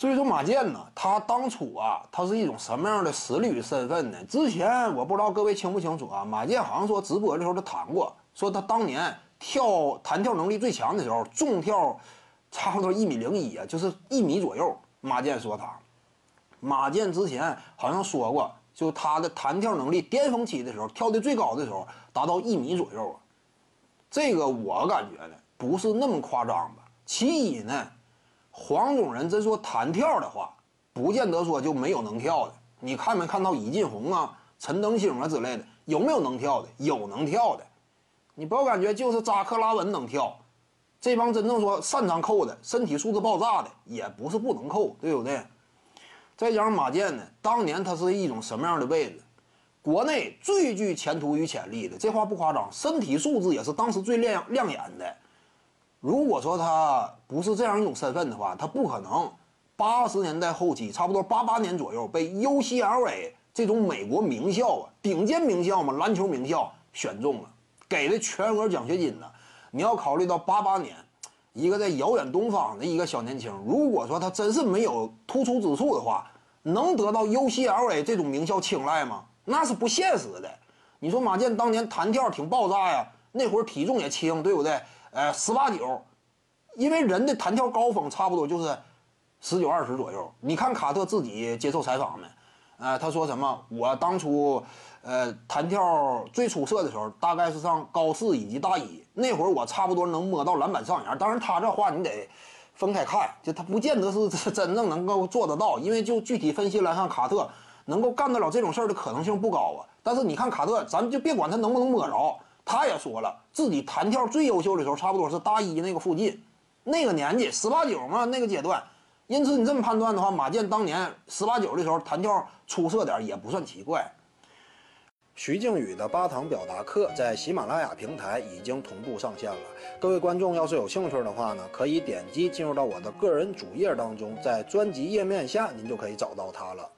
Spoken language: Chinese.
所以说马健呢，他当初啊，他是一种什么样的实力与身份呢？之前我不知道各位清不清楚啊，马健好像说直播的时候他谈过，说他当年跳弹跳能力最强的时候，纵跳差不多一米零一啊，就是一米左右。马健说他，马健之前好像说过，就他的弹跳能力巅峰期的时候，跳的最高的时候达到一米左右啊。这个我感觉呢，不是那么夸张吧？其一呢。黄种人真说弹跳的话，不见得说就没有能跳的。你看没看到尹进红啊、陈登星啊之类的，有没有能跳的？有能跳的。你不要感觉就是扎克拉文能跳，这帮真正说擅长扣的、身体素质爆炸的，也不是不能扣，对不对？再加上马健呢，当年他是一种什么样的位置？国内最具前途与潜力的，这话不夸张，身体素质也是当时最亮亮眼的。如果说他不是这样一种身份的话，他不可能八十年代后期，差不多八八年左右被 UCLA 这种美国名校啊，顶尖名校嘛，篮球名校选中了，给的全额奖学金呢。你要考虑到八八年，一个在遥远东方的一个小年轻，如果说他真是没有突出之处的话，能得到 UCLA 这种名校青睐吗？那是不现实的。你说马健当年弹跳挺爆炸呀，那会儿体重也轻，对不对？呃，十八九，因为人的弹跳高峰差不多就是十九二十左右。你看卡特自己接受采访没？呃，他说什么？我当初呃弹跳最出色的时候，大概是上高四以及大一那会儿，我差不多能摸到篮板上沿。当然，他这话你得分开看，就他不见得是真 正能够做得到，因为就具体分析来看，卡特能够干得了这种事儿的可能性不高啊。但是你看卡特，咱们就别管他能不能摸着。他也说了，自己弹跳最优秀的时候，差不多是大一那个附近，那个年纪十八九嘛，那个阶段。因此，你这么判断的话，马健当年十八九的时候弹跳出色点也不算奇怪。徐静宇的八堂表达课在喜马拉雅平台已经同步上线了。各位观众要是有兴趣的话呢，可以点击进入到我的个人主页当中，在专辑页面下您就可以找到它了。